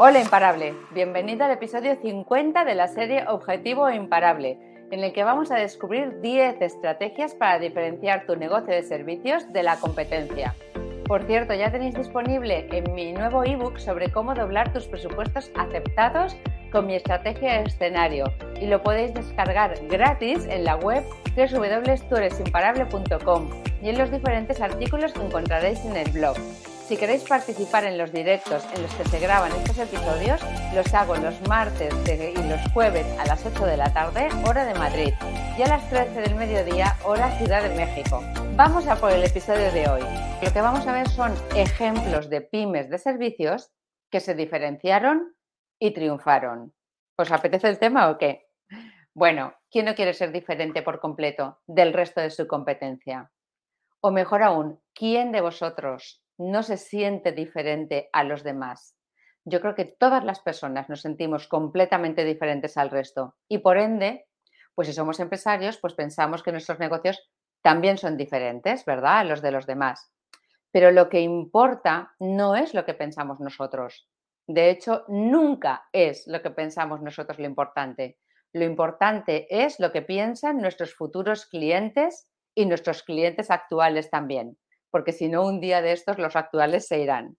Hola Imparable, bienvenido al episodio 50 de la serie Objetivo Imparable, en el que vamos a descubrir 10 estrategias para diferenciar tu negocio de servicios de la competencia. Por cierto, ya tenéis disponible en mi nuevo ebook sobre cómo doblar tus presupuestos aceptados con mi estrategia de escenario y lo podéis descargar gratis en la web www.tueresimparable.com y en los diferentes artículos que encontraréis en el blog. Si queréis participar en los directos en los que se graban estos episodios, los hago los martes y los jueves a las 8 de la tarde, hora de Madrid, y a las 13 del mediodía, hora Ciudad de México. Vamos a por el episodio de hoy. Lo que vamos a ver son ejemplos de pymes de servicios que se diferenciaron y triunfaron. ¿Os apetece el tema o qué? Bueno, ¿quién no quiere ser diferente por completo del resto de su competencia? O mejor aún, ¿quién de vosotros no se siente diferente a los demás. Yo creo que todas las personas nos sentimos completamente diferentes al resto y por ende, pues si somos empresarios, pues pensamos que nuestros negocios también son diferentes, ¿verdad? A los de los demás. Pero lo que importa no es lo que pensamos nosotros. De hecho, nunca es lo que pensamos nosotros lo importante. Lo importante es lo que piensan nuestros futuros clientes y nuestros clientes actuales también porque si no, un día de estos los actuales se irán.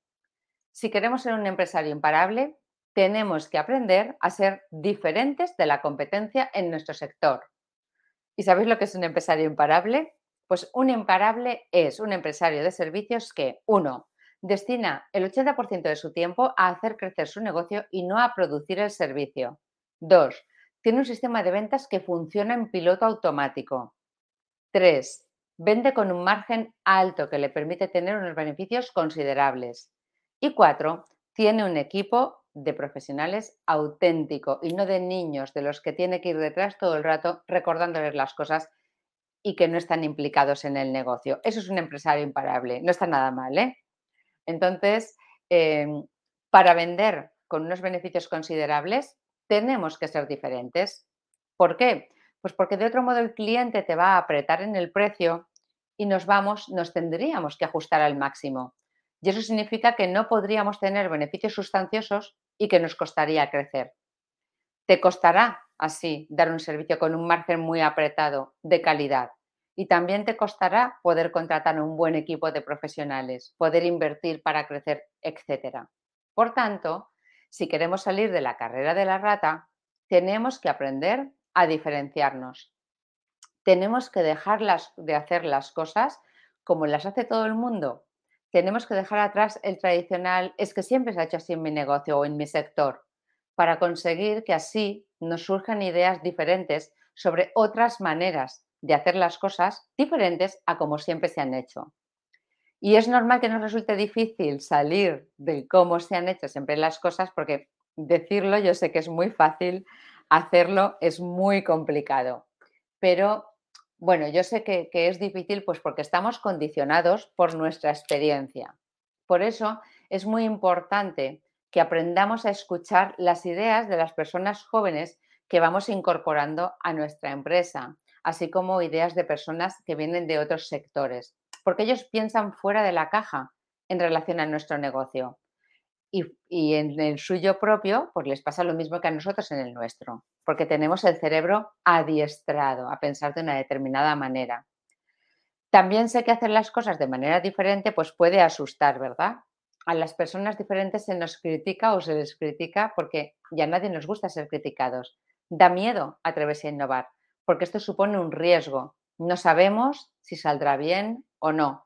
Si queremos ser un empresario imparable, tenemos que aprender a ser diferentes de la competencia en nuestro sector. ¿Y sabéis lo que es un empresario imparable? Pues un imparable es un empresario de servicios que, uno, destina el 80% de su tiempo a hacer crecer su negocio y no a producir el servicio. Dos, tiene un sistema de ventas que funciona en piloto automático. Tres, Vende con un margen alto que le permite tener unos beneficios considerables. Y cuatro, tiene un equipo de profesionales auténtico y no de niños de los que tiene que ir detrás todo el rato recordándoles las cosas y que no están implicados en el negocio. Eso es un empresario imparable, no está nada mal. ¿eh? Entonces, em, para vender con unos beneficios considerables, tenemos que ser diferentes. ¿Por qué? Pues porque de otro modo el cliente te va a apretar en el precio y nos vamos, nos tendríamos que ajustar al máximo. Y eso significa que no podríamos tener beneficios sustanciosos y que nos costaría crecer. Te costará así dar un servicio con un margen muy apretado de calidad. Y también te costará poder contratar un buen equipo de profesionales, poder invertir para crecer, etc. Por tanto, si queremos salir de la carrera de la rata, tenemos que aprender a diferenciarnos tenemos que dejar de hacer las cosas como las hace todo el mundo. Tenemos que dejar atrás el tradicional, es que siempre se ha hecho así en mi negocio o en mi sector, para conseguir que así nos surjan ideas diferentes sobre otras maneras de hacer las cosas diferentes a como siempre se han hecho. Y es normal que nos resulte difícil salir de cómo se han hecho siempre las cosas porque decirlo yo sé que es muy fácil, hacerlo es muy complicado. Pero bueno, yo sé que, es difícil pues porque estamos condicionados por nuestra experiencia. Por eso es muy importante que aprendamos a escuchar las ideas de las personas jóvenes que vamos incorporando a nuestra empresa, así como ideas de personas que vienen de otros sectores, porque ellos piensan fuera de la caja en relación a nuestro negocio y, en el suyo propio, pues les pasa lo mismo que a nosotros en el nuestro, porque tenemos el cerebro adiestrado a pensar de una determinada manera. También sé que hacer las cosas de manera diferente pues puede asustar, ¿verdad? A las personas diferentes se nos critica o se les critica porque ya nadie nos gusta ser criticados. Da miedo atreverse a innovar, porque esto supone un riesgo. No sabemos si saldrá bien o no.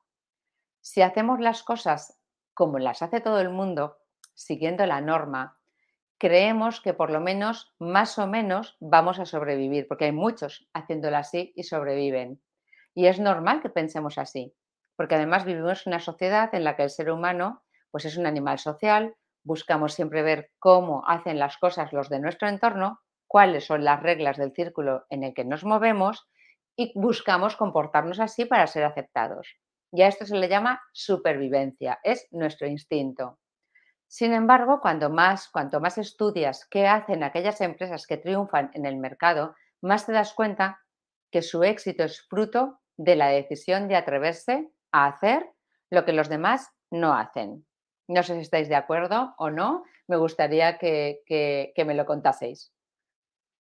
Si hacemos las cosas como las hace todo el mundo, siguiendo la norma, creemos que por lo menos, más o menos, vamos a sobrevivir, porque hay muchos haciéndolo así y sobreviven. Y es normal que pensemos así, porque además vivimos en una sociedad en la que el ser humano pues es un animal social, buscamos siempre ver cómo hacen las cosas los de nuestro entorno, cuáles son las reglas del círculo en el que nos movemos y buscamos comportarnos así para ser aceptados. Y a esto se le llama supervivencia, es nuestro instinto. Sin embargo, cuanto más, cuanto más estudias qué hacen aquellas empresas que triunfan en el mercado, más te das cuenta que su éxito es fruto de la decisión de atreverse a hacer lo que los demás no hacen. No sé si estáis de acuerdo o no, me gustaría que, que me lo contaseis.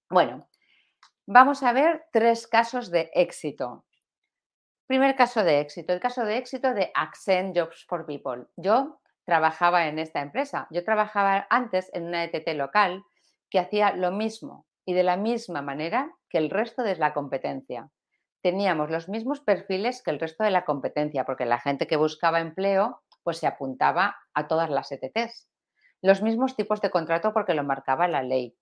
Bueno, vamos a ver tres casos de éxito. Primer caso de éxito, el caso de éxito de Accent Jobs for People. Yo trabajaba en esta empresa. Yo trabajaba antes en una ETT local que hacía lo mismo y de la misma manera que el resto de la competencia. Teníamos los mismos perfiles que el resto de la competencia, porque la gente que buscaba empleo pues se apuntaba a todas las ETTs. Los mismos tipos de contrato porque lo marcaba la ley.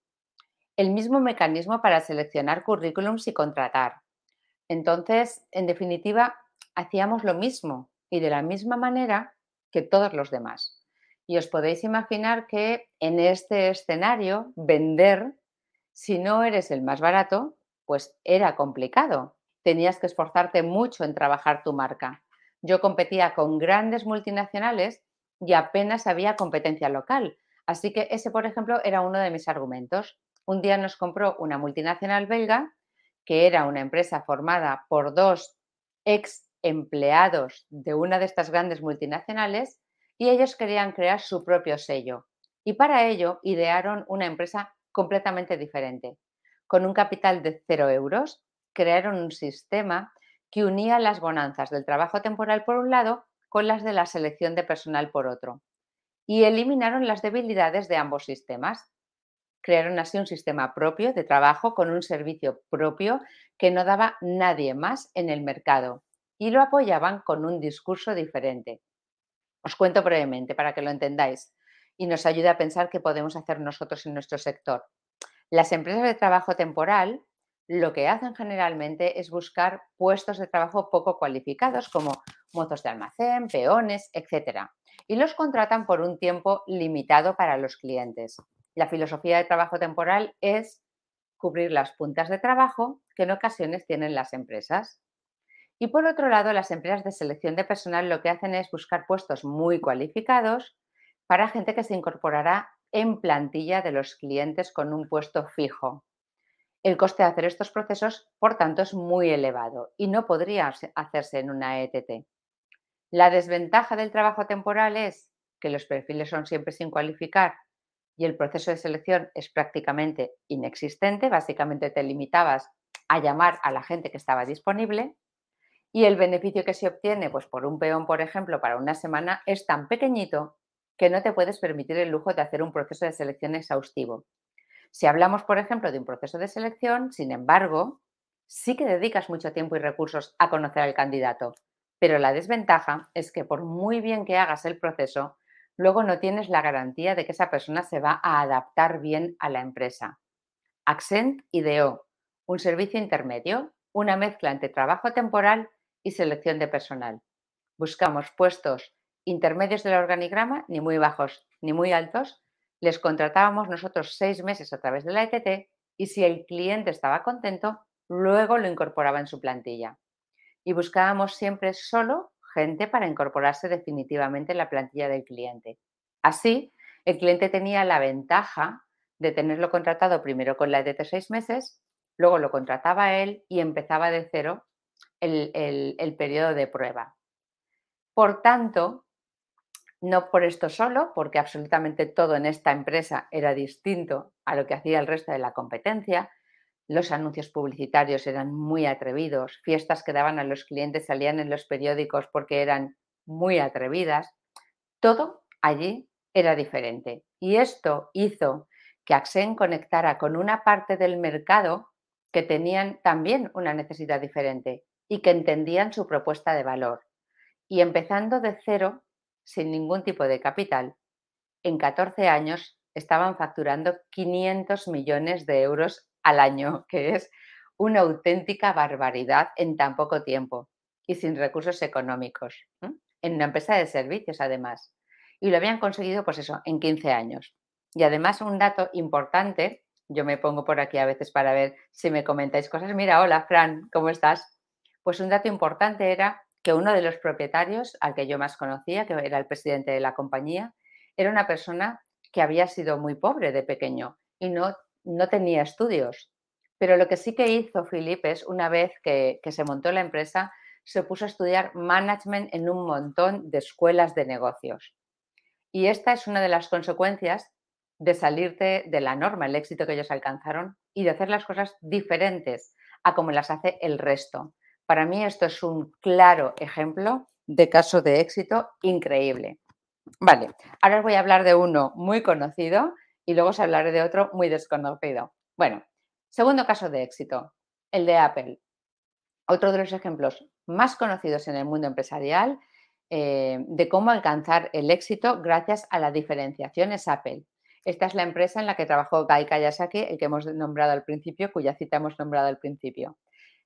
El mismo mecanismo para seleccionar currículums y contratar. Entonces, en definitiva, hacíamos lo mismo y de la misma manera que todos los demás. Y os podéis imaginar que en este escenario vender, si no eres el más barato, pues era complicado. Tenías que esforzarte mucho en trabajar tu marca. Yo competía con grandes multinacionales y apenas había competencia local. Así que ese, por ejemplo, era uno de mis argumentos. Un día nos compró una multinacional belga, que era una empresa formada por dos ex empleados de una de estas grandes multinacionales y ellos querían crear su propio sello. Y para ello idearon una empresa completamente diferente. Con un capital de cero euros, crearon un sistema que unía las bonanzas del trabajo temporal por un lado con las de la selección de personal por otro. Y eliminaron las debilidades de ambos sistemas. Crearon así un sistema propio de trabajo con un servicio propio que no daba nadie más en el mercado y lo apoyaban con un discurso diferente. Os cuento brevemente para que lo entendáis y nos ayude a pensar qué podemos hacer nosotros en nuestro sector. Las empresas de trabajo temporal lo que hacen generalmente es buscar puestos de trabajo poco cualificados como mozos de almacén, peones, etc. Y los contratan por un tiempo limitado para los clientes. La filosofía de trabajo temporal es cubrir las puntas de trabajo que en ocasiones tienen las empresas. Y por otro lado, las empresas de selección de personal lo que hacen es buscar puestos muy cualificados para gente que se incorporará en plantilla de los clientes con un puesto fijo. El coste de hacer estos procesos, por tanto, es muy elevado y no podría hacerse en una ETT. La desventaja del trabajo temporal es que los perfiles son siempre sin cualificar y el proceso de selección es prácticamente inexistente. Básicamente te limitabas a llamar a la gente que estaba disponible y el beneficio que se obtiene pues por un peón, por ejemplo, para una semana es tan pequeñito que no te puedes permitir el lujo de hacer un proceso de selección exhaustivo. Si hablamos, por ejemplo, de un proceso de selección, sin embargo, sí que dedicas mucho tiempo y recursos a conocer al candidato, pero la desventaja es que por muy bien que hagas el proceso, luego no tienes la garantía de que esa persona se va a adaptar bien a la empresa. Accent ideó un servicio intermedio, una mezcla entre trabajo temporal y selección de personal. Buscamos puestos intermedios del organigrama, ni muy bajos ni muy altos. Les contratábamos nosotros seis meses a través de la ETT y si el cliente estaba contento, luego lo incorporaba en su plantilla. Y buscábamos siempre solo gente para incorporarse definitivamente en la plantilla del cliente. Así, el cliente tenía la ventaja de tenerlo contratado primero con la ETT seis meses, luego lo contrataba él y empezaba de cero el, periodo de prueba. Por tanto, no por esto solo, porque absolutamente todo en esta empresa era distinto a lo que hacía el resto de la competencia. Los anuncios publicitarios eran muy atrevidos, fiestas que daban a los clientes salían en los periódicos porque eran muy atrevidas. Todo allí era diferente. Y esto hizo que Axen conectara con una parte del mercado que tenían también una necesidad diferente y que entendían su propuesta de valor. Y empezando de cero, sin ningún tipo de capital, en 14 años estaban facturando 500 millones de euros al año, que es una auténtica barbaridad en tan poco tiempo y sin recursos económicos, en una empresa de servicios además. Y lo habían conseguido, pues eso, en 15 años. Y además un dato importante, yo me pongo por aquí a veces para ver si me comentáis cosas. Mira, hola Fran, ¿cómo estás? Pues un dato importante era que uno de los propietarios, al que yo más conocía, que era el presidente de la compañía, era una persona que había sido muy pobre de pequeño y no, no tenía estudios. Pero lo que sí que hizo Philip es, una vez que, que se montó la empresa, se puso a estudiar management en un montón de escuelas de negocios. Y esta es una de las consecuencias de salirte de la norma, el éxito que ellos alcanzaron y de hacer las cosas diferentes a como las hace el resto. Para mí esto es un claro ejemplo de caso de éxito increíble. Vale, ahora os voy a hablar de uno muy conocido y luego os hablaré de otro muy desconocido. Bueno, segundo caso de éxito, el de Apple. Otro de los ejemplos más conocidos en el mundo empresarial eh, de cómo alcanzar el éxito gracias a la diferenciación es Apple. Esta es la empresa en la que trabajó Guy Kawasaki, el que hemos nombrado al principio, cuya cita hemos nombrado al principio.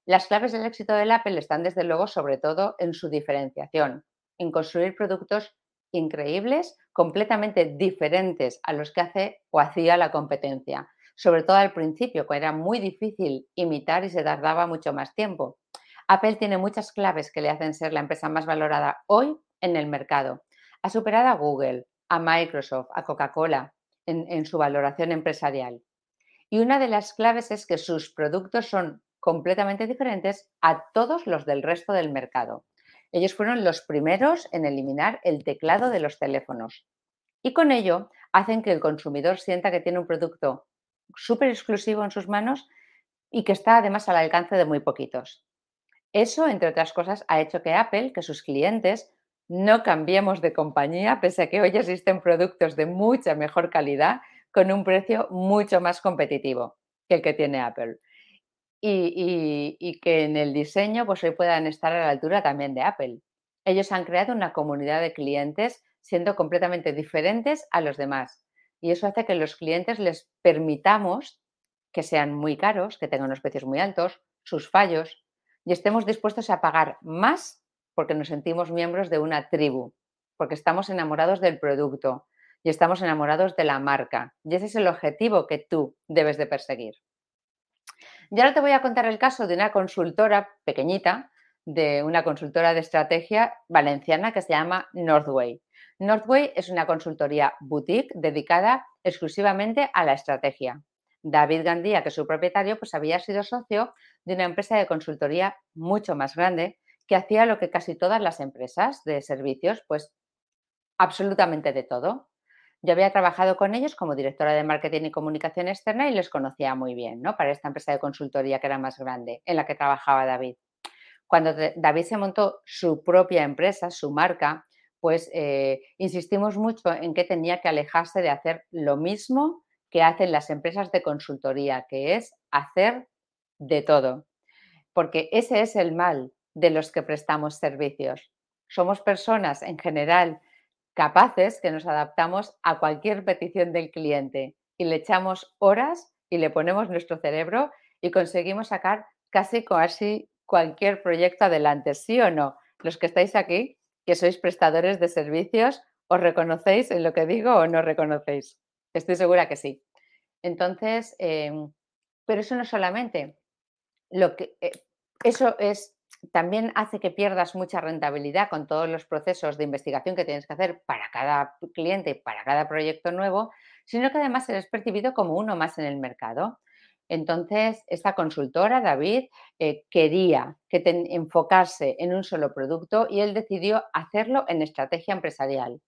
Las claves del éxito del Apple están desde luego sobre todo en su diferenciación, en construir productos increíbles, completamente diferentes a los que hace o hacía la competencia, sobre todo al principio, cuando era muy difícil imitar y se tardaba mucho más tiempo. Apple tiene muchas claves que le hacen ser la empresa más valorada hoy en el mercado. Ha superado a Google, a Microsoft, a Coca-Cola en, en su valoración empresarial. Y una de las claves es que sus productos son completamente diferentes a todos los del resto del mercado. Ellos fueron los primeros en eliminar el teclado de los teléfonos y con ello hacen que el consumidor sienta que tiene un producto súper exclusivo en sus manos y que está además al alcance de muy poquitos. Eso, entre otras cosas, ha hecho que Apple, que sus clientes, no cambiemos de compañía, pese a que hoy existen productos de mucha mejor calidad con un precio mucho más competitivo que el que tiene Apple y, que en el diseño pues hoy puedan estar a la altura también de Apple. Ellos han creado una comunidad de clientes siendo completamente diferentes a los demás. Y eso hace que los clientes les permitamos que sean muy caros, que tengan unos precios muy altos, sus fallos, y estemos dispuestos a pagar más porque nos sentimos miembros de una tribu, porque estamos enamorados del producto y estamos enamorados de la marca. Y ese es el objetivo que tú debes de perseguir. Y ahora te voy a contar el caso de una consultora pequeñita, de una consultora de estrategia valenciana que se llama Northway. Northway es una consultoría boutique dedicada exclusivamente a la estrategia. David Gandía, que es su propietario, pues había sido socio de una empresa de consultoría mucho más grande que hacía lo que casi todas las empresas de servicios, pues absolutamente de todo. Yo había trabajado con ellos como directora de marketing y comunicación externa y les conocía muy bien, ¿no? Para esta empresa de consultoría que era más grande, en la que trabajaba David. Cuando David se montó su propia empresa, su marca, pues eh, insistimos mucho en que tenía que alejarse de hacer lo mismo que hacen las empresas de consultoría, que es hacer de todo. Porque ese es el mal de los que prestamos servicios. Somos personas en general capaces que nos adaptamos a cualquier petición del cliente y le echamos horas y le ponemos nuestro cerebro y conseguimos sacar casi casi cualquier proyecto adelante, ¿sí o no? Los que estáis aquí, que sois prestadores de servicios, ¿os reconocéis en lo que digo o no reconocéis? Estoy segura que sí. Entonces, em, pero eso no solamente. Lo que, eh, eso es también hace que pierdas mucha rentabilidad con todos los procesos de investigación que tienes que hacer para cada cliente, para cada proyecto nuevo, sino que además eres percibido como uno más en el mercado. Entonces, esta consultora, David, eh, quería que enfocarse en un solo producto y él decidió hacerlo en estrategia empresarial.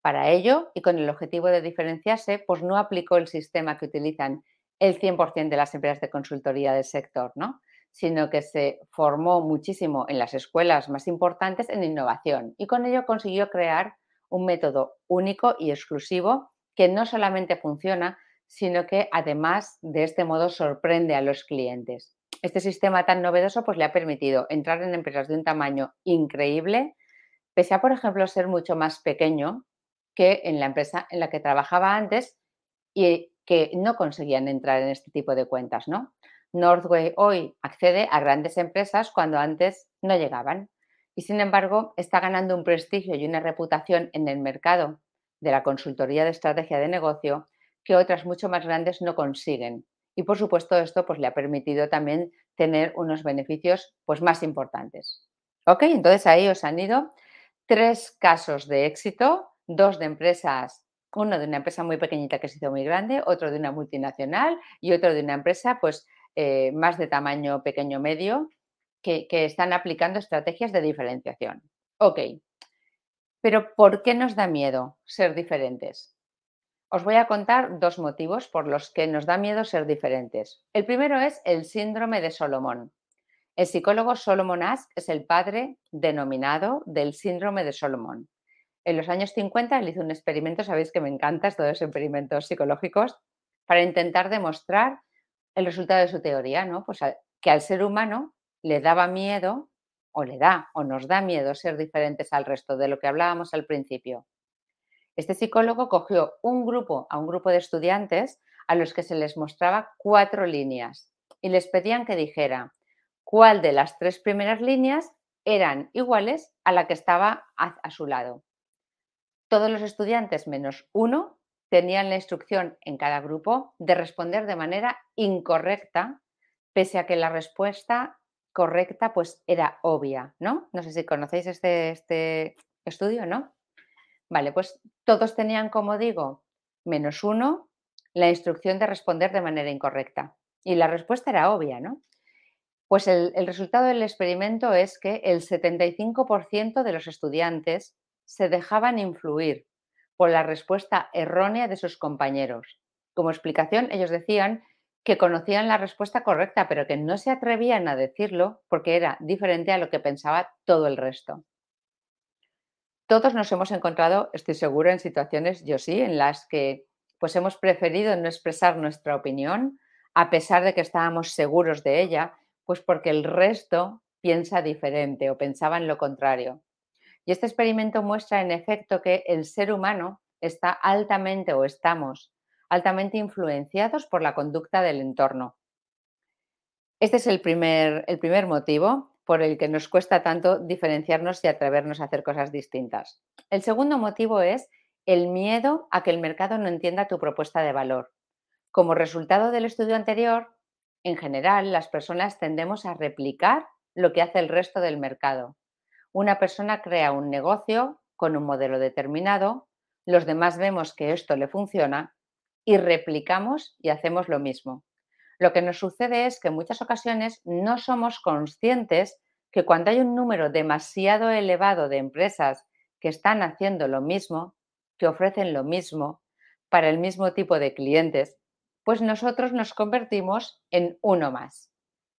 Para ello, y con el objetivo de diferenciarse, pues no aplicó el sistema que utilizan el 100% de las empresas de consultoría del sector, ¿no? Sino que se formó muchísimo en las escuelas más importantes en innovación y con ello consiguió crear un método único y exclusivo que no solamente funciona, sino que además de este modo sorprende a los clientes. Este sistema tan novedoso pues le ha permitido entrar en empresas de un tamaño increíble, pese a, por ejemplo, ser mucho más pequeño que en la empresa en la que trabajaba antes y que no conseguían entrar en este tipo de cuentas, ¿no? Northway hoy accede a grandes empresas cuando antes no llegaban y sin embargo está ganando un prestigio y una reputación en el mercado de la consultoría de estrategia de negocio que otras mucho más grandes no consiguen. Y por supuesto esto pues, le ha permitido también tener unos beneficios pues, más importantes. Ok, entonces ahí os han ido tres casos de éxito, dos de empresas, uno de una empresa muy pequeñita que se hizo muy grande, otro de una multinacional y otro de una empresa pues eh, más de tamaño pequeño-medio que, que están aplicando estrategias de diferenciación. Ok, pero ¿por qué nos da miedo ser diferentes? Os voy a contar dos motivos por los que nos da miedo ser diferentes. El primero es el síndrome de Solomón. El psicólogo Solomon Ask es el padre denominado del síndrome de Solomón. En los años 50 él hizo un experimento, sabéis que me encanta estos experimentos psicológicos, para intentar demostrar el resultado de su teoría, ¿no? Pues que al ser humano le daba miedo, o le da, o nos da miedo ser diferentes al resto de lo que hablábamos al principio. Este psicólogo cogió un grupo, a un grupo de estudiantes a los que se les mostraba cuatro líneas y les pedían que dijera cuál de las tres primeras líneas eran iguales a la que estaba a, su lado. Todos los estudiantes menos uno tenían la instrucción en cada grupo de responder de manera incorrecta, pese a que la respuesta correcta pues era obvia, ¿no? No sé si conocéis este, este estudio, ¿no? Vale, pues todos tenían, como digo, menos uno, la instrucción de responder de manera incorrecta. Y la respuesta era obvia, ¿no? Pues el, el resultado del experimento es que el 75% de los estudiantes se dejaban influir por la respuesta errónea de sus compañeros. Como explicación, ellos decían que conocían la respuesta correcta, pero que no se atrevían a decirlo porque era diferente a lo que pensaba todo el resto. Todos nos hemos encontrado, estoy segura, en situaciones, yo sí, en las que pues hemos preferido no expresar nuestra opinión a pesar de que estábamos seguros de ella, pues porque el resto piensa diferente o pensaba en lo contrario. Y este experimento muestra en efecto que el ser humano está altamente o estamos altamente influenciados por la conducta del entorno. Este es el primer, el primer motivo por el que nos cuesta tanto diferenciarnos y atrevernos a hacer cosas distintas. El segundo motivo es el miedo a que el mercado no entienda tu propuesta de valor. Como resultado del estudio anterior, en general las personas tendemos a replicar lo que hace el resto del mercado. Una persona crea un negocio con un modelo determinado, los demás vemos que esto le funciona y replicamos y hacemos lo mismo. Lo que nos sucede es que en muchas ocasiones no somos conscientes que cuando hay un número demasiado elevado de empresas que están haciendo lo mismo, que ofrecen lo mismo para el mismo tipo de clientes, pues nosotros nos convertimos en uno más.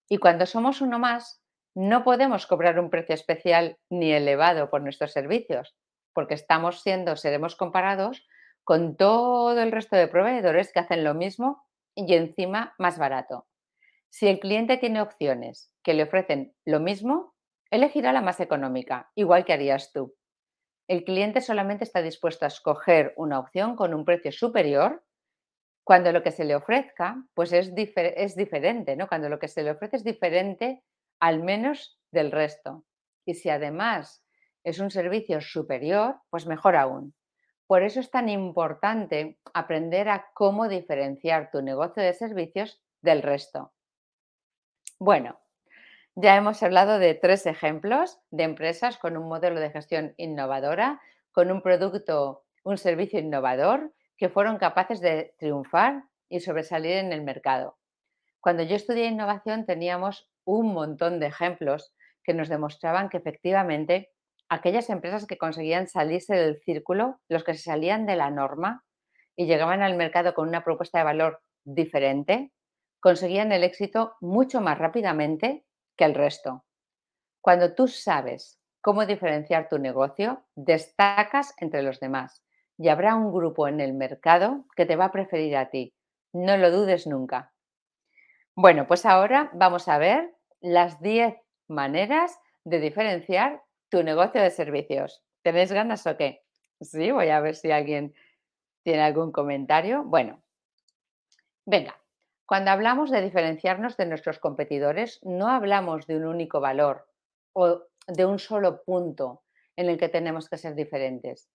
Y cuando somos uno más, no podemos cobrar un precio especial ni elevado por nuestros servicios, porque estamos siendo, seremos comparados con todo el resto de proveedores que hacen lo mismo y encima más barato. Si el cliente tiene opciones que le ofrecen lo mismo, elegirá la más económica, igual que harías tú. El cliente solamente está dispuesto a escoger una opción con un precio superior cuando lo que se le ofrezca pues es, es diferente, ¿no? Cuando lo que se le ofrece es diferente al menos del resto. Y si además es un servicio superior, pues mejor aún. Por eso es tan importante aprender a cómo diferenciar tu negocio de servicios del resto. Bueno, ya hemos hablado de tres ejemplos de empresas con un modelo de gestión innovadora, con un producto, un servicio innovador, que fueron capaces de triunfar y sobresalir en el mercado. Cuando yo estudié innovación teníamos un montón de ejemplos que nos demostraban que efectivamente aquellas empresas que conseguían salirse del círculo, los que se salían de la norma y llegaban al mercado con una propuesta de valor diferente, conseguían el éxito mucho más rápidamente que el resto. Cuando tú sabes cómo diferenciar tu negocio, destacas entre los demás y habrá un grupo en el mercado que te va a preferir a ti. No lo dudes nunca. Bueno, pues ahora vamos a ver las 10 maneras de diferenciar tu negocio de servicios. ¿Tenéis ganas o qué? Sí, voy a ver si alguien tiene algún comentario. Bueno, venga, cuando hablamos de diferenciarnos de nuestros competidores, no hablamos de un único valor o de un solo punto en el que tenemos que ser diferentes.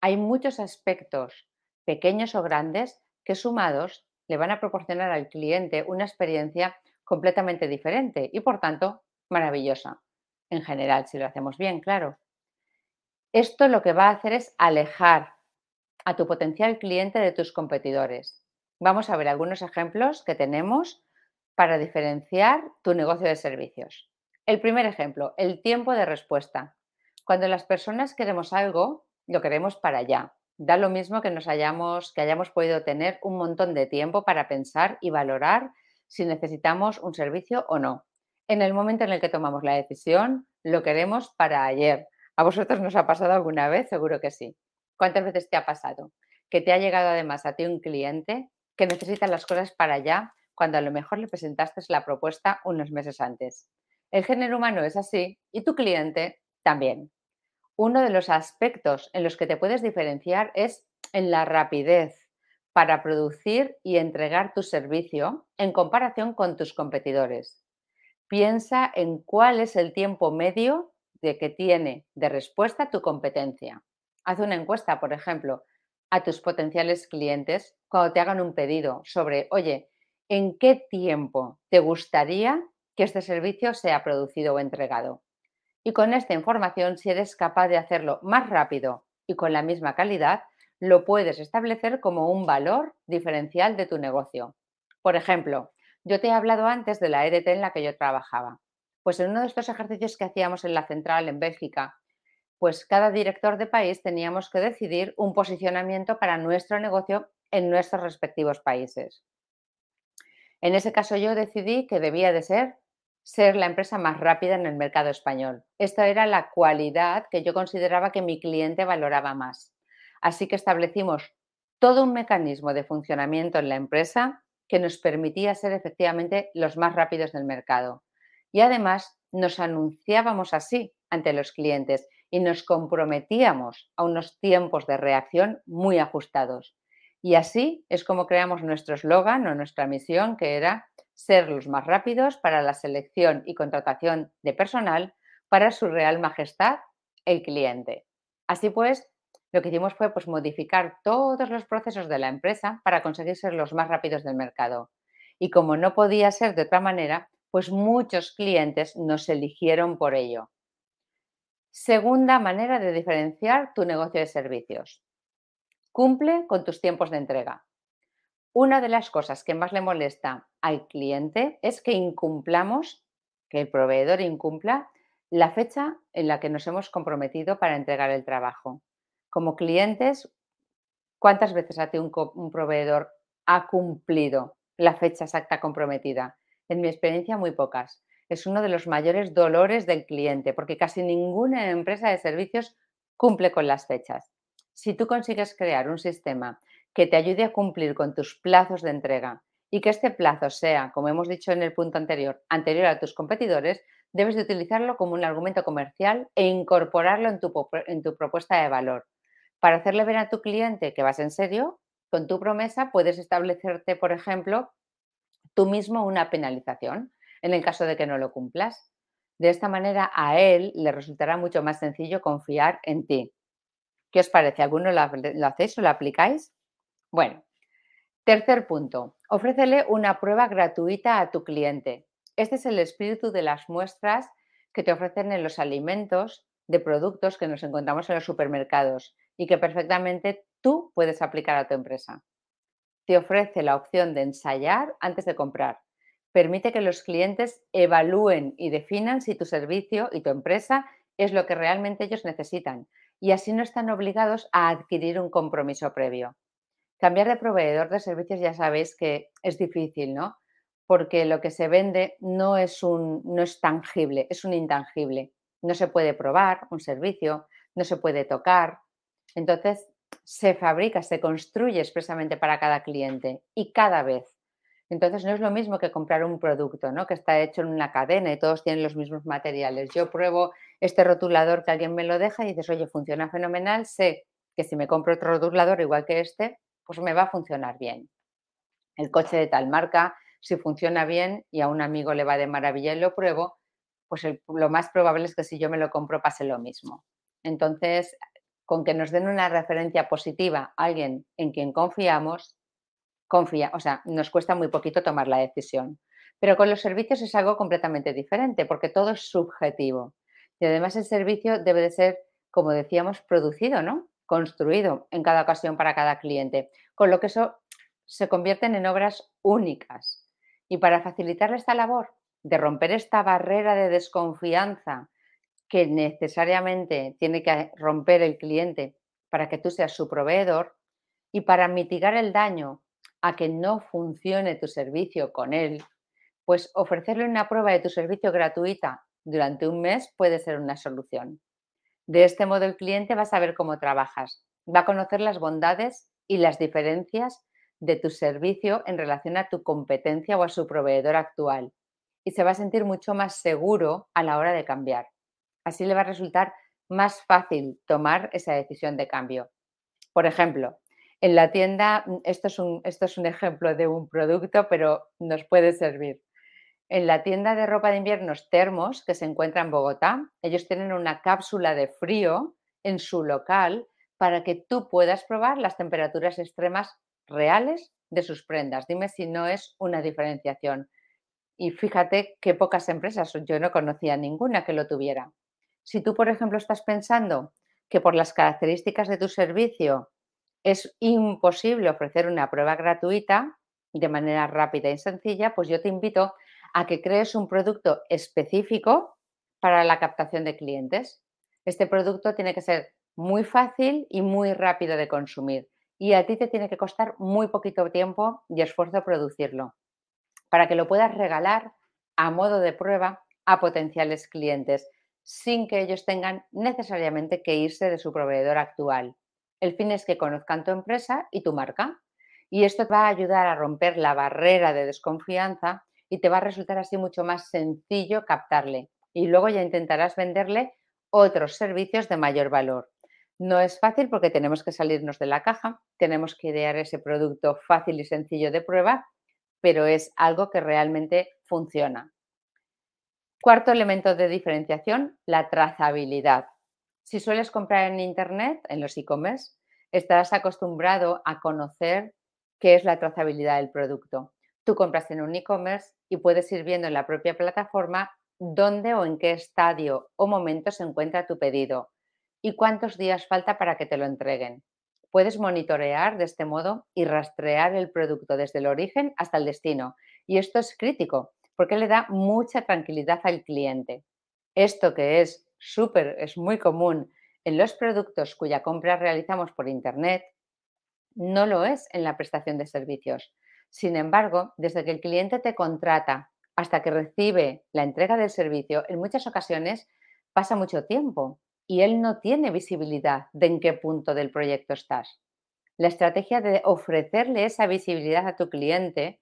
Hay muchos aspectos, pequeños o grandes, que sumados le van a proporcionar al cliente una experiencia completamente diferente y, por tanto, maravillosa en general, si lo hacemos bien, claro. Esto lo que va a hacer es alejar a tu potencial cliente de tus competidores. Vamos a ver algunos ejemplos que tenemos para diferenciar tu negocio de servicios. El primer ejemplo, el tiempo de respuesta. Cuando las personas queremos algo, lo queremos para allá. Da lo mismo que nos hayamos, que hayamos podido tener un montón de tiempo para pensar y valorar si necesitamos un servicio o no. En el momento en el que tomamos la decisión, lo queremos para ayer. ¿A vosotros nos ha pasado alguna vez? Seguro que sí. ¿Cuántas veces te ha pasado? Que te ha llegado además a ti un cliente que necesita las cosas para allá cuando a lo mejor le presentaste la propuesta unos meses antes. El género humano es así y tu cliente también. Uno de los aspectos en los que te puedes diferenciar es en la rapidez para producir y entregar tu servicio en comparación con tus competidores. Piensa en cuál es el tiempo medio de que tiene de respuesta tu competencia. Haz una encuesta, por ejemplo, a tus potenciales clientes cuando te hagan un pedido sobre, oye, ¿en qué tiempo te gustaría que este servicio sea producido o entregado? Y con esta información, si eres capaz de hacerlo más rápido y con la misma calidad, lo puedes establecer como un valor diferencial de tu negocio. Por ejemplo, yo te he hablado antes de la EDT en la que yo trabajaba. Pues en uno de estos ejercicios que hacíamos en la central en Bélgica, pues cada director de país teníamos que decidir un posicionamiento para nuestro negocio en nuestros respectivos países. En ese caso yo decidí que debía de ser ser la empresa más rápida en el mercado español. Esta era la cualidad que yo consideraba que mi cliente valoraba más. Así que establecimos todo un mecanismo de funcionamiento en la empresa que nos permitía ser efectivamente los más rápidos del mercado. Y además nos anunciábamos así ante los clientes y nos comprometíamos a unos tiempos de reacción muy ajustados. Y así es como creamos nuestro eslogan o nuestra misión, que era ser los más rápidos para la selección y contratación de personal para su Real Majestad, el cliente. Así pues, lo que hicimos fue pues, modificar todos los procesos de la empresa para conseguir ser los más rápidos del mercado. Y como no podía ser de otra manera, pues muchos clientes nos eligieron por ello. Segunda manera de diferenciar tu negocio de servicios. Cumple con tus tiempos de entrega. Una de las cosas que más le molesta al cliente es que incumplamos, que el proveedor incumpla la fecha en la que nos hemos comprometido para entregar el trabajo. Como clientes, ¿cuántas veces a ti un, un proveedor ha cumplido la fecha exacta comprometida? En mi experiencia, muy pocas. Es uno de los mayores dolores del cliente, porque casi ninguna empresa de servicios cumple con las fechas. Si tú consigues crear un sistema que te ayude a cumplir con tus plazos de entrega y que este plazo sea, como hemos dicho en el punto anterior, anterior a tus competidores, debes de utilizarlo como un argumento comercial e incorporarlo en tu, en tu propuesta de valor. Para hacerle ver a tu cliente que vas en serio, con tu promesa puedes establecerte, por ejemplo, tú mismo una penalización en el caso de que no lo cumplas. De esta manera a él le resultará mucho más sencillo confiar en ti. ¿Qué os parece? ¿Alguno lo, lo hacéis o lo aplicáis? Bueno, tercer punto, ofrécele una prueba gratuita a tu cliente. Este es el espíritu de las muestras que te ofrecen en los alimentos de productos que nos encontramos en los supermercados y que perfectamente tú puedes aplicar a tu empresa. Te ofrece la opción de ensayar antes de comprar. Permite que los clientes evalúen y definan si tu servicio y tu empresa es lo que realmente ellos necesitan y así no están obligados a adquirir un compromiso previo. Cambiar de proveedor de servicios ya sabéis que es difícil, ¿no? Porque lo que se vende no es, un, no es tangible, es un intangible. No se puede probar un servicio, no se puede tocar. Entonces, se fabrica, se construye expresamente para cada cliente y cada vez. Entonces, no es lo mismo que comprar un producto, ¿no? Que está hecho en una cadena y todos tienen los mismos materiales. Yo pruebo este rotulador que alguien me lo deja y dices, oye, funciona fenomenal, sé que si me compro otro rotulador igual que este, pues me va a funcionar bien. El coche de tal marca, si funciona bien y a un amigo le va de maravilla y lo pruebo, pues lo más probable es que si yo me lo compro pase lo mismo. Entonces, con que nos den una referencia positiva alguien en quien confiamos, confía, o sea, nos cuesta muy poquito tomar la decisión. Pero con los servicios es algo completamente diferente porque todo es subjetivo. Y además el servicio debe de ser, como decíamos, producido, ¿no? Construido en cada ocasión para cada cliente, con lo que eso se convierten en obras únicas. Y para facilitar esta labor de romper esta barrera de desconfianza que necesariamente tiene que romper el cliente para que tú seas su proveedor y para mitigar el daño a que no funcione tu servicio con él, pues ofrecerle una prueba de tu servicio gratuita durante un mes puede ser una solución. De este modo el cliente va a saber cómo trabajas, va a conocer las bondades y las diferencias de tu servicio en relación a tu competencia o a su proveedor actual y se va a sentir mucho más seguro a la hora de cambiar. Así le va a resultar más fácil tomar esa decisión de cambio. Por ejemplo, en la tienda, mm, esto es un, esto es un ejemplo de un producto, pero nos puede servir. En la tienda de ropa de inviernos Termos, que se encuentra en Bogotá, ellos tienen una cápsula de frío en su local para que tú puedas probar las temperaturas extremas reales de sus prendas. Dime si no es una diferenciación. Y fíjate qué pocas empresas, yo no conocía ninguna que lo tuviera. Si tú, por ejemplo, estás pensando que por las características de tu servicio es imposible ofrecer una prueba gratuita de manera rápida y sencilla, pues yo te invito a que crees un producto específico para la captación de clientes. Este producto tiene que ser muy fácil y muy rápido de consumir y a ti te tiene que costar muy poquito tiempo y esfuerzo producirlo para que lo puedas regalar a modo de prueba a potenciales clientes sin que ellos tengan necesariamente que irse de su proveedor actual. El fin es que conozcan tu empresa y tu marca y esto va a ayudar a romper la barrera de desconfianza y te va a resultar así mucho más sencillo captarle y luego ya intentarás venderle otros servicios de mayor valor. No es fácil porque tenemos que salirnos de la caja, tenemos que idear ese producto fácil y sencillo de prueba, pero es algo que realmente funciona. Cuarto elemento de diferenciación, la trazabilidad. Si sueles comprar en Internet, en los e-commerce, estarás acostumbrado a conocer qué es la trazabilidad del producto. Tú compras en un e-commerce y puedes ir viendo en la propia plataforma dónde o en qué estadio o momento se encuentra tu pedido y cuántos días falta para que te lo entreguen. Puedes monitorear de este modo y rastrear el producto desde el origen hasta el destino. Y esto es crítico porque le da mucha tranquilidad al cliente. Esto que es súper, es muy común en los productos cuya compra realizamos por Internet, no lo es en la prestación de servicios. Sin embargo, desde que el cliente te contrata hasta que recibe la entrega del servicio, en muchas ocasiones pasa mucho tiempo y él no tiene visibilidad de en qué punto del proyecto estás. La estrategia de ofrecerle esa visibilidad a tu cliente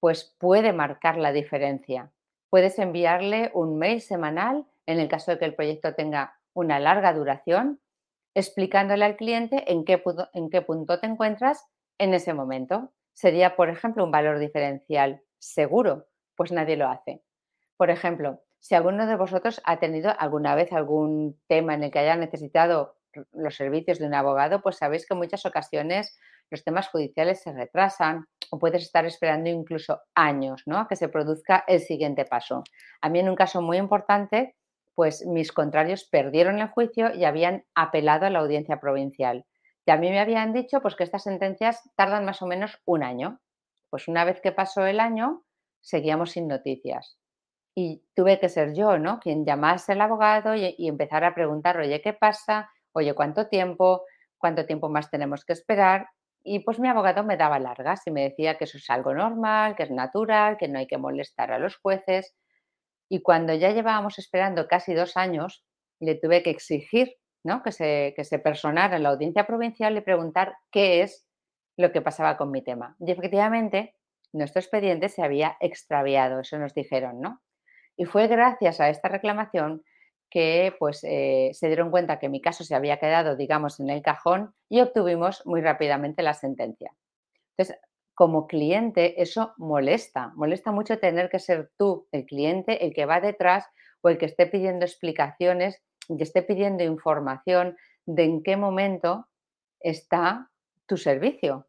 pues puede marcar la diferencia. Puedes enviarle un mail semanal en el caso de que el proyecto tenga una larga duración, explicándole al cliente en qué, en qué punto te encuentras en ese momento. Sería, por ejemplo, un valor diferencial seguro, pues nadie lo hace. Por ejemplo, si alguno de vosotros ha tenido alguna vez algún tema en el que haya necesitado los servicios de un abogado, pues sabéis que en muchas ocasiones los temas judiciales se retrasan o puedes estar esperando incluso años ¿no? a que se produzca el siguiente paso. A mí en un caso muy importante, pues mis contrarios perdieron el juicio y habían apelado a la audiencia provincial. Y a mí me habían dicho pues, que estas sentencias tardan más o menos un año. Pues una vez que pasó el año, seguíamos sin noticias. Y tuve que ser yo, ¿no? Quien llamase al abogado y, y empezar a preguntar, oye, ¿qué pasa? Oye, ¿cuánto tiempo? ¿Cuánto tiempo más tenemos que esperar? Y pues mi abogado me daba largas y me decía que eso es algo normal, que es natural, que no hay que molestar a los jueces. Y cuando ya llevábamos esperando casi dos años, le tuve que exigir ¿no? que, se, que se personara en la audiencia provincial y preguntar qué es lo que pasaba con mi tema. Y efectivamente, nuestro expediente se había extraviado, eso nos dijeron, ¿no? Y fue gracias a esta reclamación que pues, eh, se dieron cuenta que mi caso se había quedado, digamos, en el cajón y obtuvimos muy rápidamente la sentencia. Entonces, como cliente, eso molesta, molesta mucho tener que ser tú, el cliente, el que va detrás o el que esté pidiendo explicaciones, y esté pidiendo información de en qué momento está tu servicio.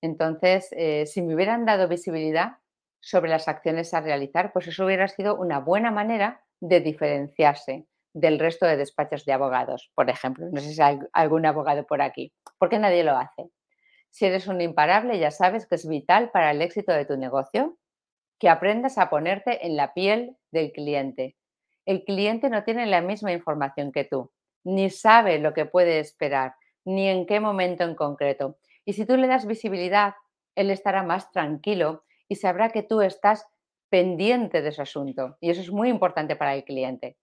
Entonces, eh, si me hubieran dado visibilidad sobre las acciones a realizar, pues eso hubiera sido una buena manera de diferenciarse del resto de despachos de abogados, por ejemplo. No sé si hay algún abogado por aquí, porque nadie lo hace. Si eres un imparable, ya sabes que es vital para el éxito de tu negocio que aprendas a ponerte en la piel del cliente. El cliente no tiene la misma información que tú, ni sabe lo que puede esperar, ni en qué momento en concreto. Y si tú le das visibilidad, él estará más tranquilo y sabrá que tú estás pendiente de su asunto. Y eso es muy importante para el cliente.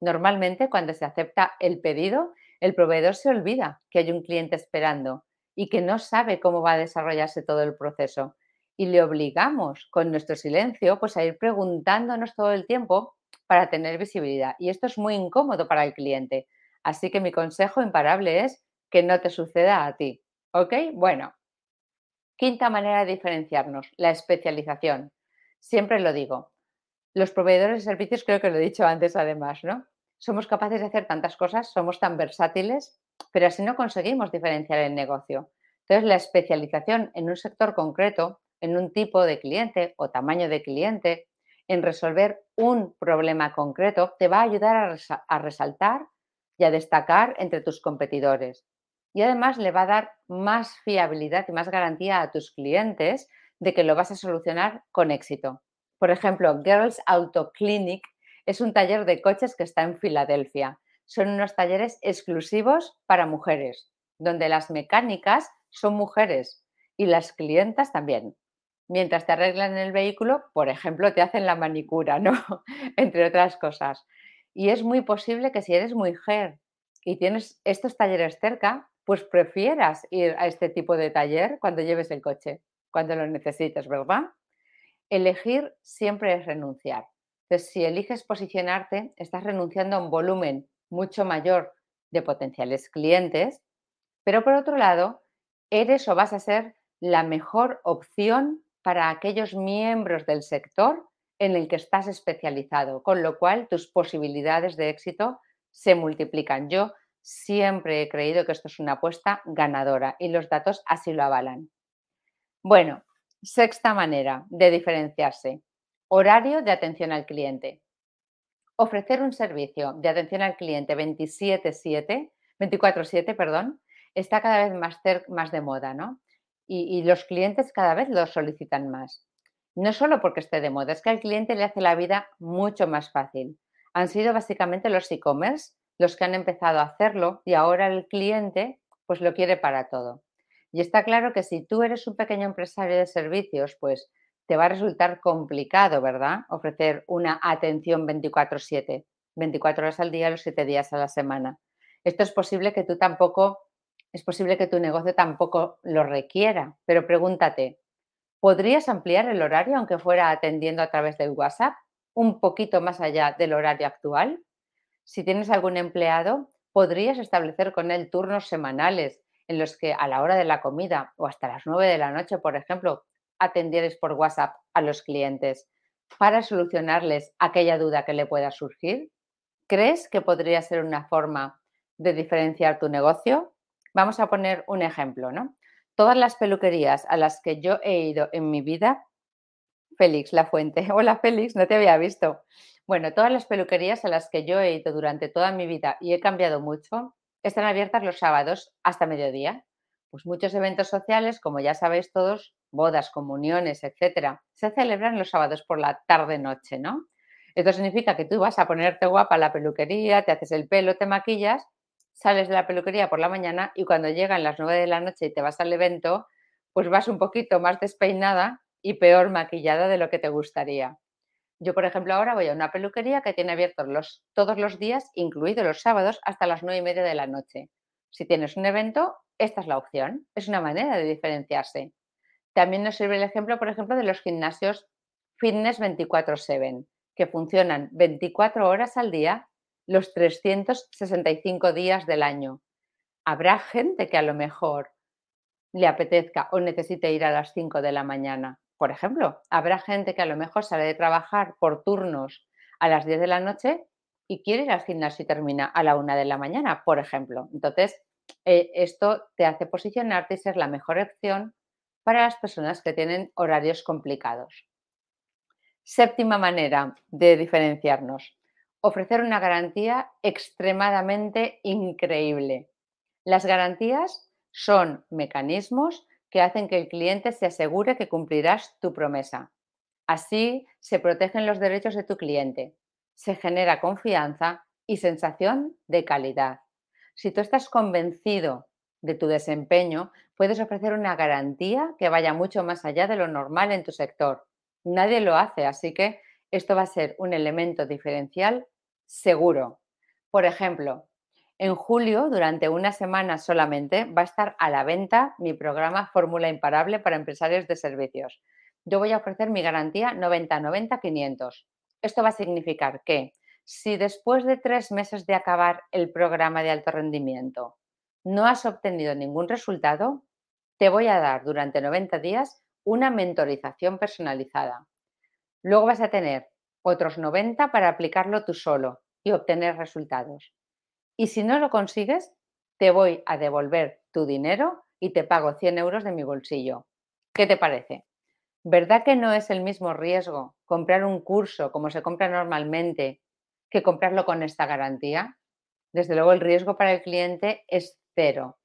Normalmente, cuando se acepta el pedido, el proveedor se olvida que hay un cliente esperando y que no sabe cómo va a desarrollarse todo el proceso. Y le obligamos con nuestro silencio pues, a ir preguntándonos todo el tiempo para tener visibilidad. Y esto es muy incómodo para el cliente. Así que mi consejo imparable es que no te suceda a ti. ¿Ok? Bueno. Quinta manera de diferenciarnos, la especialización. Siempre lo digo. Los proveedores de servicios, creo que lo he dicho antes además, ¿no? Somos capaces de hacer tantas cosas, somos tan versátiles pero así no conseguimos diferenciar el negocio. Entonces, la especialización en un sector concreto, en un tipo de cliente o tamaño de cliente, en resolver un problema concreto, te va a ayudar a, resaltar y a destacar entre tus competidores. Y además le va a dar más fiabilidad y más garantía a tus clientes de que lo vas a solucionar con éxito. Por ejemplo, Girls Auto Clinic es un taller de coches que está en Filadelfia son unos talleres exclusivos para mujeres, donde las mecánicas son mujeres y las clientas también. Mientras te arreglan el vehículo, por ejemplo, te hacen la manicura, ¿no? Entre otras cosas. Y es muy posible que si eres mujer y tienes estos talleres cerca, pues prefieras ir a este tipo de taller cuando lleves el coche, cuando lo necesites, ¿verdad? Elegir siempre es renunciar. Entonces, si eliges posicionarte, estás renunciando a un volumen mucho mayor de potenciales clientes, pero por otro lado, eres o vas a ser la mejor opción para aquellos miembros del sector en el que estás especializado, con lo cual tus posibilidades de éxito se multiplican. Yo siempre he creído que esto es una apuesta ganadora y los datos así lo avalan. Bueno, sexta manera de diferenciarse, horario de atención al cliente ofrecer un servicio de atención al cliente 27/7, 24/7, perdón, está cada vez más, más de moda, ¿no? Y, los clientes cada vez lo solicitan más. No solo porque esté de moda, es que al cliente le hace la vida mucho más fácil. Han sido básicamente los e-commerce los que han empezado a hacerlo y ahora el cliente pues lo quiere para todo. Y está claro que si tú eres un pequeño empresario de servicios, pues te va a resultar complicado, ¿verdad? Ofrecer una atención 24/7, 24 horas al día, los 7 días a la semana. Esto es posible que tú tampoco, es posible que tu negocio tampoco lo requiera, pero pregúntate, ¿podrías ampliar el horario aunque fuera atendiendo a través del WhatsApp un poquito más allá del horario actual? Si tienes algún empleado, podrías establecer con él turnos semanales en los que a la hora de la comida o hasta las 9 de la noche, por ejemplo, atendieres por WhatsApp a los clientes para solucionarles aquella duda que le pueda surgir? ¿Crees que podría ser una forma de diferenciar tu negocio? Vamos a poner un ejemplo, ¿no? Todas las peluquerías a las que yo he ido en mi vida, Félix La Fuente, hola Félix, no te había visto. Bueno, todas las peluquerías a las que yo he ido durante toda mi vida y he cambiado mucho, están abiertas los sábados hasta mediodía. Pues muchos eventos sociales, como ya sabéis todos, bodas, comuniones, etcétera, se celebran los sábados por la tarde-noche, ¿no? Esto significa que tú vas a ponerte guapa a la peluquería, te haces el pelo, te maquillas, sales de la peluquería por la mañana y cuando llegan las nueve de la noche y te vas al evento, pues vas un poquito más despeinada y peor maquillada de lo que te gustaría. Yo, por ejemplo, ahora voy a una peluquería que tiene abiertos los, todos los días, incluidos los sábados, hasta las nueve y media de la noche. Si tienes un evento, esta es la opción. Es una manera de diferenciarse. También nos sirve el ejemplo, por ejemplo, de los gimnasios fitness 24/7, que funcionan 24 horas al día, los 365 días del año. Habrá gente que a lo mejor le apetezca o necesite ir a las 5 de la mañana. Por ejemplo, habrá gente que a lo mejor sale de trabajar por turnos a las 10 de la noche y quiere ir al gimnasio y termina a la 1 de la mañana, por ejemplo. Entonces, eh, esto te hace posicionarte y ser la mejor opción para las personas que tienen horarios complicados. Séptima manera de diferenciarnos. Ofrecer una garantía extremadamente increíble. Las garantías son mecanismos que hacen que el cliente se asegure que cumplirás tu promesa. Así se protegen los derechos de tu cliente, se genera confianza y sensación de calidad. Si tú estás convencido de tu desempeño, puedes ofrecer una garantía que vaya mucho más allá de lo normal en tu sector. Nadie lo hace, así que esto va a ser un elemento diferencial seguro. Por ejemplo, en julio, durante una semana solamente, va a estar a la venta mi programa Fórmula Imparable para empresarios de servicios. Yo voy a ofrecer mi garantía 90-90-500. Esto va a significar que si después de tres meses de acabar el programa de alto rendimiento no has obtenido ningún resultado, te voy a dar durante 90 días una mentorización personalizada. Luego vas a tener otros 90 para aplicarlo tú solo y obtener resultados. Y si no lo consigues, te voy a devolver tu dinero y te pago 100 euros de mi bolsillo. ¿Qué te parece? ¿Verdad que no es el mismo riesgo comprar un curso como se compra normalmente que comprarlo con esta garantía? Desde luego el riesgo para el cliente es cero.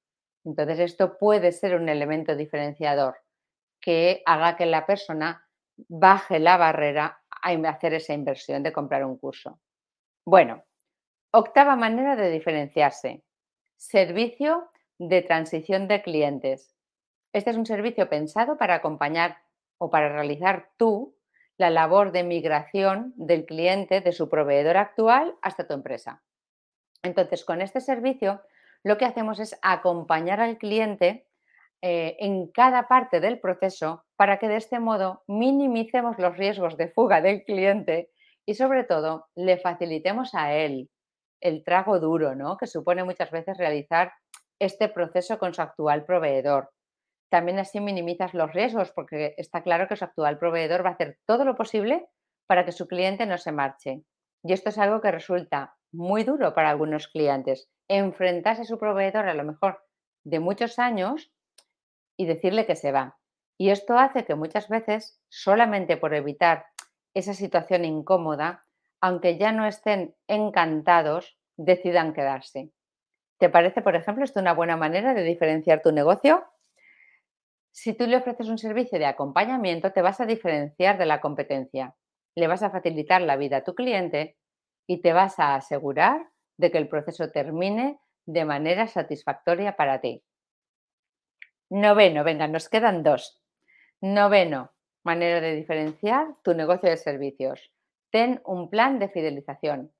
Entonces esto puede ser un elemento diferenciador que haga que la persona baje la barrera a hacer esa inversión de comprar un curso. Bueno, octava manera de diferenciarse. Servicio de transición de clientes. Este es un servicio pensado para acompañar o para realizar tú la labor de migración del cliente de su proveedor actual hasta tu empresa. Entonces, con este servicio lo que hacemos es acompañar al cliente eh, en cada parte del proceso para que de este modo minimicemos los riesgos de fuga del cliente y sobre todo le facilitemos a él el trago duro, ¿no? Que supone muchas veces realizar este proceso con su actual proveedor. También así minimizas los riesgos porque está claro que su actual proveedor va a hacer todo lo posible para que su cliente no se marche. Y esto es algo que resulta muy duro para algunos clientes. Enfrentarse a su proveedor a lo mejor de muchos años y decirle que se va. Y esto hace que muchas veces, solamente por evitar esa situación incómoda, aunque ya no estén encantados, decidan quedarse. ¿Te parece, por ejemplo, esto una buena manera de diferenciar tu negocio? Si tú le ofreces un servicio de acompañamiento, te vas a diferenciar de la competencia, le vas a facilitar la vida a tu cliente y te vas a asegurar de que el proceso termine de manera satisfactoria para ti. Noveno, venga, nos quedan dos. Noveno, manera de diferenciar tu negocio de servicios. Ten un plan de fidelización.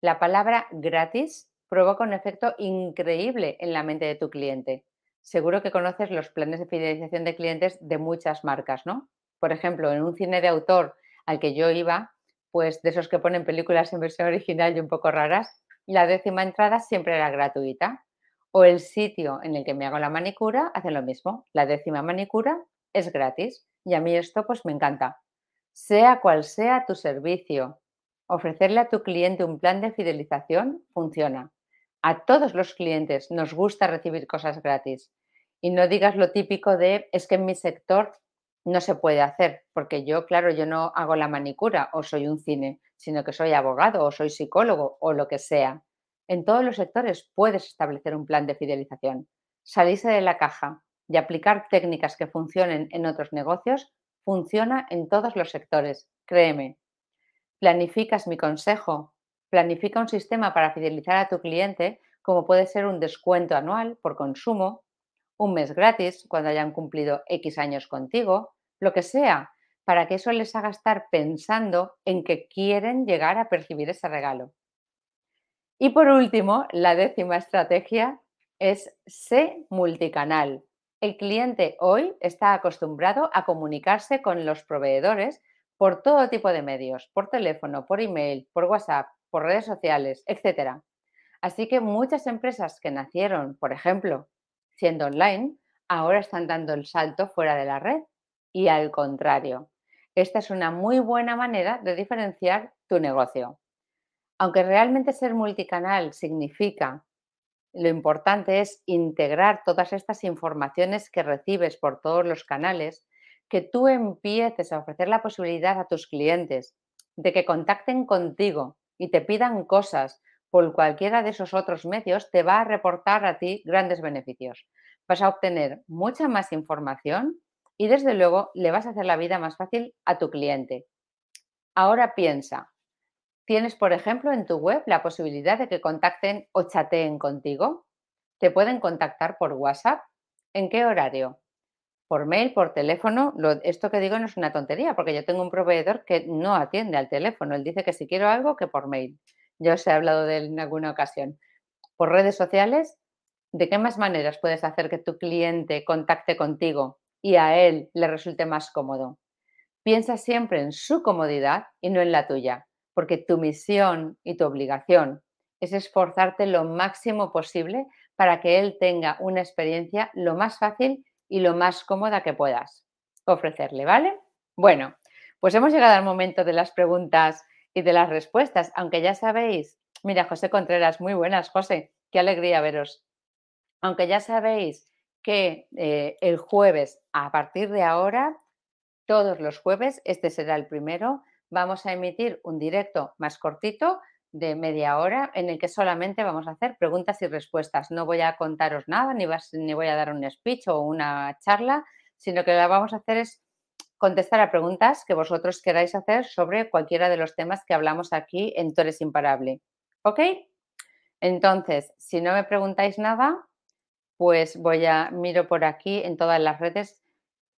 La palabra gratis provoca un efecto increíble en la mente de tu cliente. Seguro que conoces los planes de fidelización de clientes de muchas marcas, ¿no? Por ejemplo, en un cine de autor al que yo iba, pues de esos que ponen películas en versión original y un poco raras, la décima entrada siempre era gratuita. O el sitio en el que me hago la manicura hace lo mismo. La décima manicura es gratis y a mí esto pues me encanta. Sea cual sea tu servicio, ofrecerle a tu cliente un plan de fidelización funciona. A todos los clientes nos gusta recibir cosas gratis. Y no digas lo típico de es que en mi sector no se puede hacer, porque yo, claro, yo no hago la manicura o soy un cine, sino que soy abogado o soy psicólogo o lo que sea. En todos los sectores puedes establecer un plan de fidelización. Salirse de la caja y aplicar técnicas que funcionen en otros negocios funciona en todos los sectores, créeme. Planificas mi consejo. Planifica un sistema para fidelizar a tu cliente, como puede ser un descuento anual por consumo, un mes gratis cuando hayan cumplido X años contigo, lo que sea, para que eso les haga estar pensando en que quieren llegar a percibir ese regalo. Y por último, la décima estrategia es sé multicanal. El cliente hoy está acostumbrado a comunicarse con los proveedores por todo tipo de medios, por teléfono, por email, por WhatsApp, por redes sociales, etc. Así que muchas empresas que nacieron, por ejemplo, siendo online, ahora están dando el salto fuera de la red y al contrario. Esta es una muy buena manera de diferenciar tu negocio. Aunque realmente ser multicanal significa, lo importante es integrar todas estas informaciones que recibes por todos los canales, que tú empieces a ofrecer la posibilidad a tus clientes de que contacten contigo y te pidan cosas por cualquiera de esos otros medios, te va a reportar a ti grandes beneficios. Vas a obtener mucha más información y desde luego le vas a hacer la vida más fácil a tu cliente. Ahora piensa, Tienes, por ejemplo, en tu web la posibilidad de que contacten o chateen contigo. te pueden contactar por WhatsApp. ¿En qué horario? Por mail, por teléfono. esto que digo no es una tontería, porque yo tengo un proveedor que no atiende al teléfono. Él dice que si quiero algo, que por mail. Yo os he hablado de él en alguna ocasión. Por redes sociales, ¿de qué más maneras puedes hacer que tu cliente contacte contigo y a él le resulte más cómodo? Piensa siempre en su comodidad y no en la tuya, porque tu misión y tu obligación es esforzarte lo máximo posible para que él tenga una experiencia lo más fácil y lo más cómoda que puedas ofrecerle, ¿vale? Bueno, pues hemos llegado al momento de las preguntas y de las respuestas, aunque ya sabéis, mira, José Contreras, muy buenas, José, qué alegría veros. Aunque ya sabéis que eh, el jueves, a partir de ahora, todos los jueves, este será el primero, vamos a emitir un directo más cortito de media hora en el que solamente vamos a hacer preguntas y respuestas. No voy a contaros nada, ni, voy a dar un speech o una charla, sino que lo que vamos a hacer es contestar a preguntas que vosotros queráis hacer sobre cualquiera de los temas que hablamos aquí en Tú eres imparable. ¿Ok? Entonces, si no me preguntáis nada, pues voy a miro por aquí en todas las redes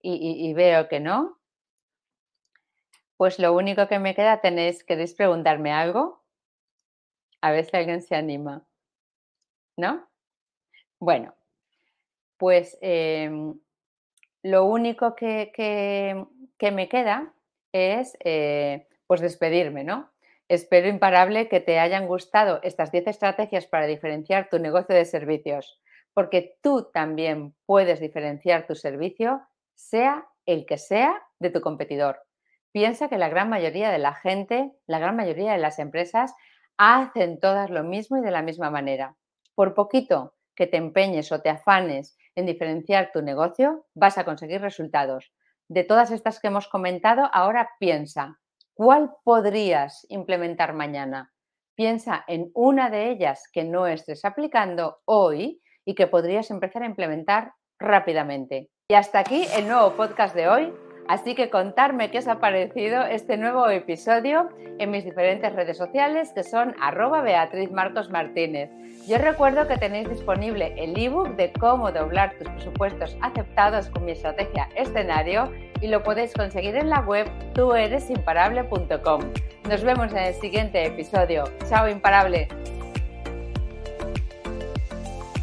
y veo que no. Pues lo único que me queda tenéis, ¿queréis preguntarme algo? A ver si alguien se anima. ¿No? Bueno, pues em, lo único que, me queda es eh, pues despedirme, ¿no? Espero imparable que te hayan gustado estas 10 estrategias para diferenciar tu negocio de servicios, porque tú también puedes diferenciar tu servicio, sea el que sea, de tu competidor. Piensa que la gran mayoría de la gente, la gran mayoría de las empresas hacen todas lo mismo y de la misma manera. Por poquito que te empeñes o te afanes en diferenciar tu negocio, vas a conseguir resultados. De todas estas que hemos comentado, ahora piensa, ¿cuál podrías implementar mañana? Piensa en una de ellas que no estés aplicando hoy y que podrías empezar a implementar rápidamente. Y hasta aquí el nuevo podcast de hoy. Así que contarme qué os ha parecido este nuevo episodio en mis diferentes redes sociales que son arroba Beatriz Marcos Martínez. Yo recuerdo que tenéis disponible el ebook de cómo doblar tus presupuestos aceptados con mi estrategia escenario y lo podéis conseguir en la web tueresimparable.com. Nos vemos en el siguiente episodio. Chao imparable.